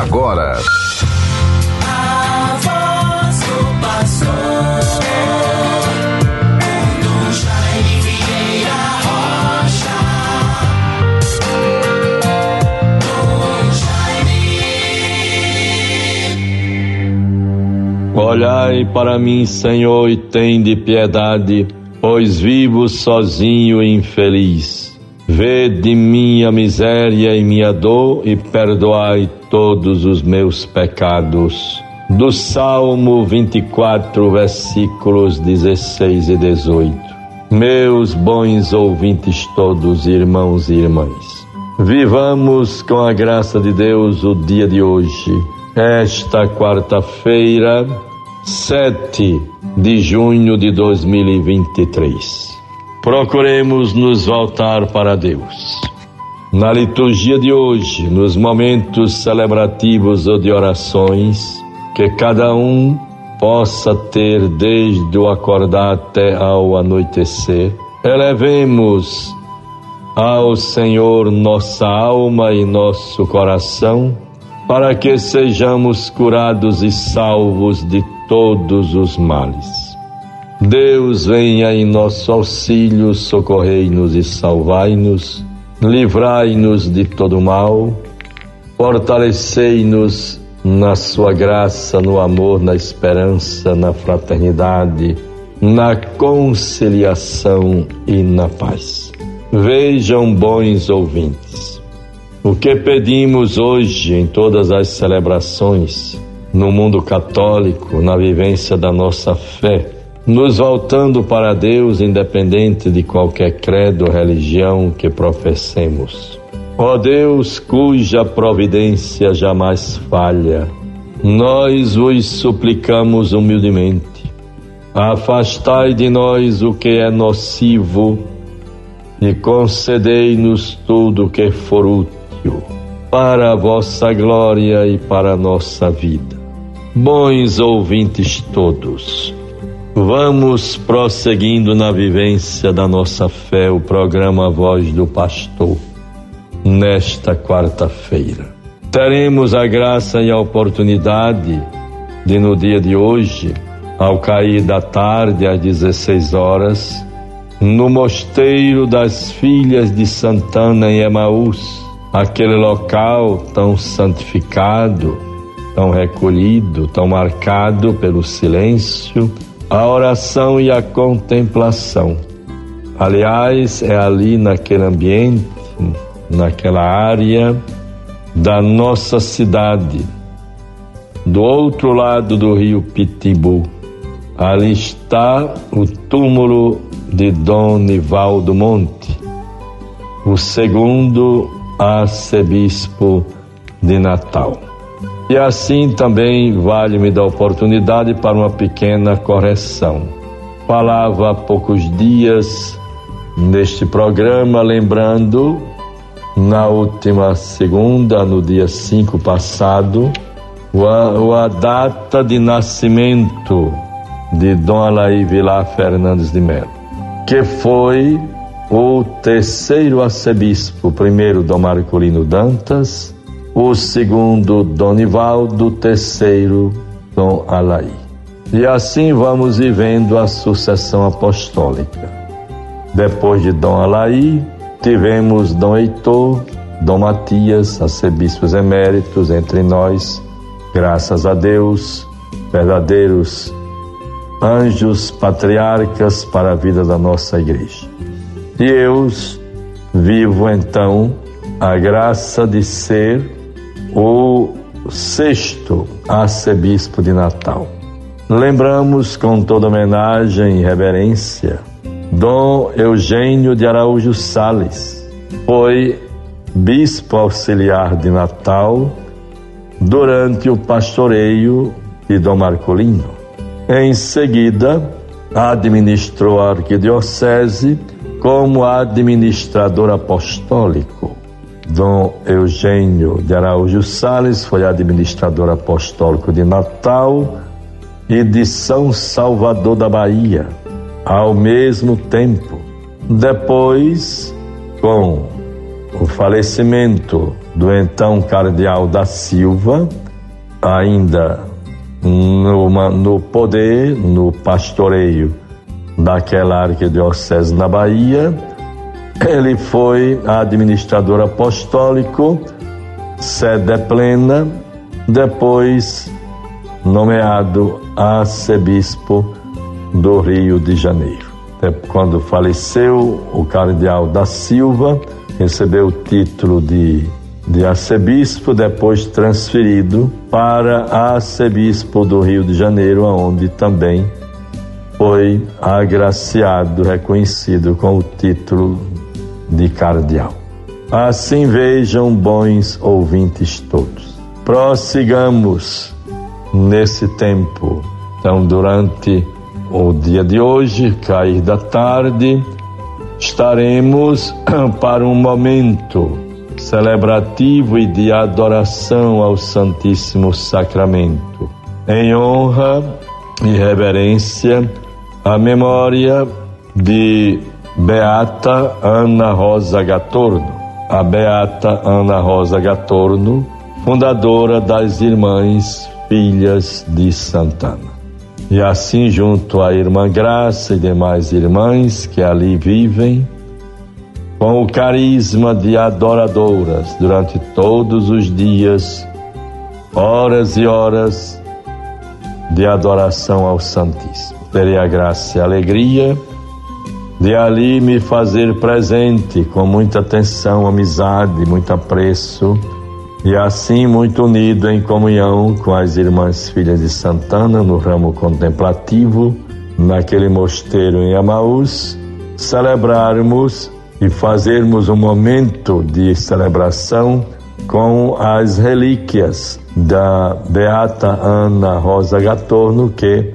agora. Olhai para mim, Senhor, e tende piedade, pois vivo sozinho e infeliz. Vede minha miséria e minha dor e perdoai todos os meus pecados. Do Salmo 24, versículos 16 e 18. Meus bons ouvintes todos, irmãos e irmãs, vivamos com a graça de Deus o dia de hoje, esta quarta-feira, 7 de junho de 2023 procuremos nos voltar para Deus. Na liturgia de hoje, nos momentos celebrativos ou de orações, que cada um possa ter desde o acordar até ao anoitecer, elevemos ao Senhor nossa alma e nosso coração, para que sejamos curados e salvos de todos os males. Deus venha em nosso auxílio, socorrei-nos e salvai-nos, livrai-nos de todo mal, fortalecei-nos na sua graça, no amor, na esperança, na fraternidade, na conciliação e na paz. Vejam, bons ouvintes, o que pedimos hoje em todas as celebrações, no mundo católico, na vivência da nossa fé, nos voltando para Deus, independente de qualquer credo ou religião que professemos. Ó Deus, cuja providência jamais falha, nós vos suplicamos humildemente, afastai de nós o que é nocivo e concedei-nos tudo o que for útil para a vossa glória e para a nossa vida. Bons ouvintes todos, Vamos prosseguindo na vivência da nossa fé, o programa Voz do Pastor, nesta quarta-feira. Teremos a graça e a oportunidade de, no dia de hoje, ao cair da tarde, às 16 horas, no Mosteiro das Filhas de Santana, em Emaús, aquele local tão santificado, tão recolhido, tão marcado pelo silêncio a oração e a contemplação. Aliás, é ali naquele ambiente, naquela área da nossa cidade, do outro lado do rio Pitibu. Ali está o túmulo de Dom Nivaldo Monte, o segundo arcebispo de Natal. E assim também vale-me da oportunidade para uma pequena correção. Falava há poucos dias neste programa, lembrando, na última segunda, no dia 5 passado, a, a data de nascimento de Dom Alaí Vilar Fernandes de Melo, que foi o terceiro arcebispo, primeiro Dom Marcolino Dantas, o segundo Donivaldo, o terceiro Dom Alaí. E assim vamos vivendo a sucessão apostólica. Depois de Dom Alaí, tivemos Dom Heitor, Dom Matias, arcebispos eméritos entre nós, graças a Deus, verdadeiros anjos patriarcas para a vida da nossa igreja. E eu vivo então a graça de ser o sexto arcebispo de Natal. Lembramos com toda homenagem e reverência Dom Eugênio de Araújo Sales. Foi bispo auxiliar de Natal durante o pastoreio de Dom Marcolino. Em seguida, administrou a arquidiocese como administrador apostólico Dom Eugênio de Araújo Sales foi administrador apostólico de Natal e de São Salvador da Bahia, ao mesmo tempo. Depois, com o falecimento do então cardeal da Silva, ainda no poder, no pastoreio daquela arquidiocese na Bahia, ele foi administrador apostólico, sede plena, depois nomeado arcebispo do Rio de Janeiro. Quando faleceu o cardeal da Silva, recebeu o título de, de arcebispo, depois transferido para arcebispo do Rio de Janeiro, onde também foi agraciado, reconhecido com o título de cardeal. Assim vejam, bons ouvintes todos. Prossigamos nesse tempo. Então, durante o dia de hoje, cair da tarde, estaremos para um momento celebrativo e de adoração ao Santíssimo Sacramento, em honra e reverência à memória de Beata Ana Rosa Gatorno, a Beata Ana Rosa Gatorno, fundadora das Irmãs Filhas de Santana. E assim, junto à Irmã Graça e demais irmãs que ali vivem, com o carisma de adoradoras durante todos os dias, horas e horas de adoração ao Santíssimo. Terei a graça e a alegria de ali me fazer presente com muita atenção, amizade, muito apreço e assim muito unido em comunhão com as irmãs filhas de Santana no ramo contemplativo, naquele mosteiro em Amaús, celebrarmos e fazermos um momento de celebração com as relíquias da Beata Ana Rosa Gatorno, que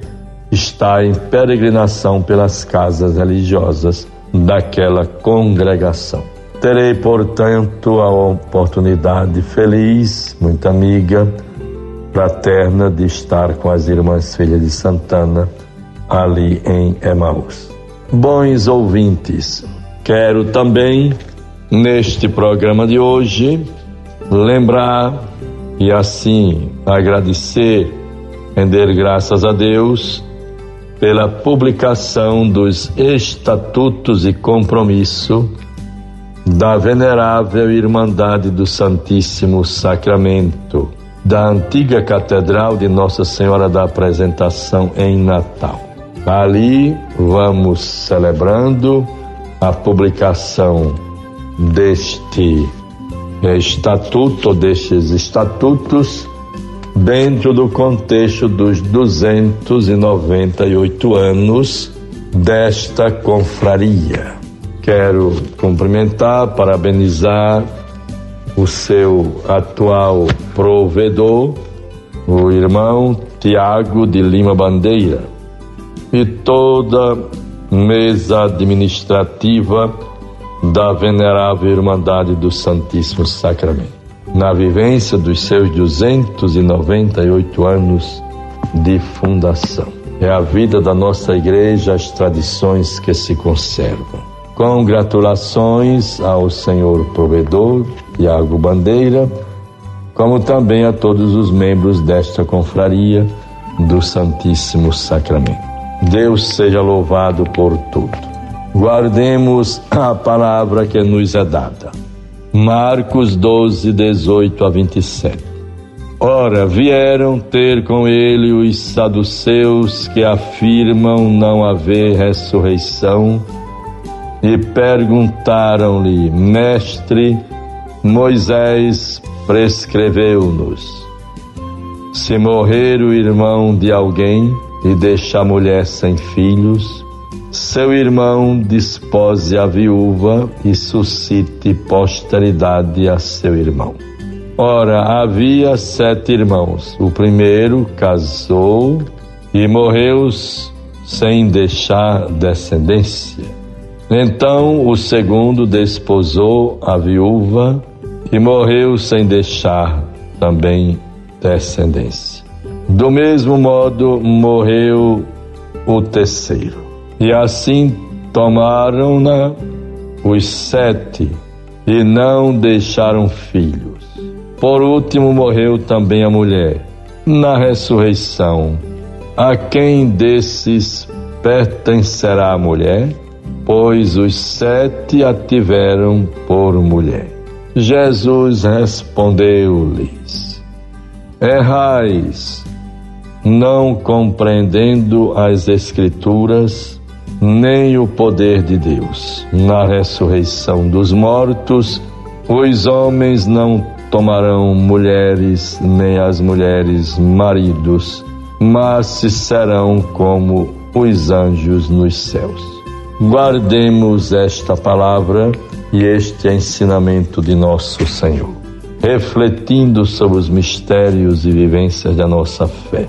está em peregrinação pelas casas religiosas daquela congregação. Terei, portanto, a oportunidade feliz, muito amiga, fraterna, de estar com as irmãs filhas de Santana ali em Emaús. Bons ouvintes, quero também, neste programa de hoje, lembrar e assim agradecer, render graças a Deus pela publicação dos estatutos e compromisso da Venerável Irmandade do Santíssimo Sacramento, da antiga Catedral de Nossa Senhora da Apresentação em Natal. Ali vamos celebrando a publicação deste estatuto, destes estatutos, dentro do contexto dos 298 anos desta confraria. Quero cumprimentar, parabenizar o seu atual provedor, o irmão Tiago de Lima Bandeira, e toda mesa administrativa da Venerável Irmandade do Santíssimo Sacramento na vivência dos seus 298 anos de fundação. É a vida da nossa igreja, as tradições que se conservam. Congratulações ao Senhor Provedor, Tiago Bandeira, como também a todos os membros desta confraria do Santíssimo Sacramento. Deus seja louvado por tudo. Guardemos a palavra que nos é dada. Marcos 12, 18 a 27. Ora, vieram ter com ele os saduceus que afirmam não haver ressurreição e perguntaram-lhe, Mestre, Moisés prescreveu-nos: se morrer o irmão de alguém e deixar a mulher sem filhos, seu irmão despose a viúva e suscite posteridade a seu irmão. Ora, havia sete irmãos. O primeiro casou e morreu sem deixar descendência. Então o segundo desposou a viúva e morreu sem deixar também descendência. Do mesmo modo morreu o terceiro. E assim tomaram-na os sete e não deixaram filhos. Por último morreu também a mulher. Na ressurreição, a quem desses pertencerá a mulher? Pois os sete a tiveram por mulher. Jesus respondeu-lhes: Errais, não compreendendo as Escrituras, nem o poder de Deus. Na ressurreição dos mortos, os homens não tomarão mulheres, nem as mulheres maridos, mas serão como os anjos nos céus. Guardemos esta palavra e este ensinamento de nosso Senhor, refletindo sobre os mistérios e vivências da nossa fé.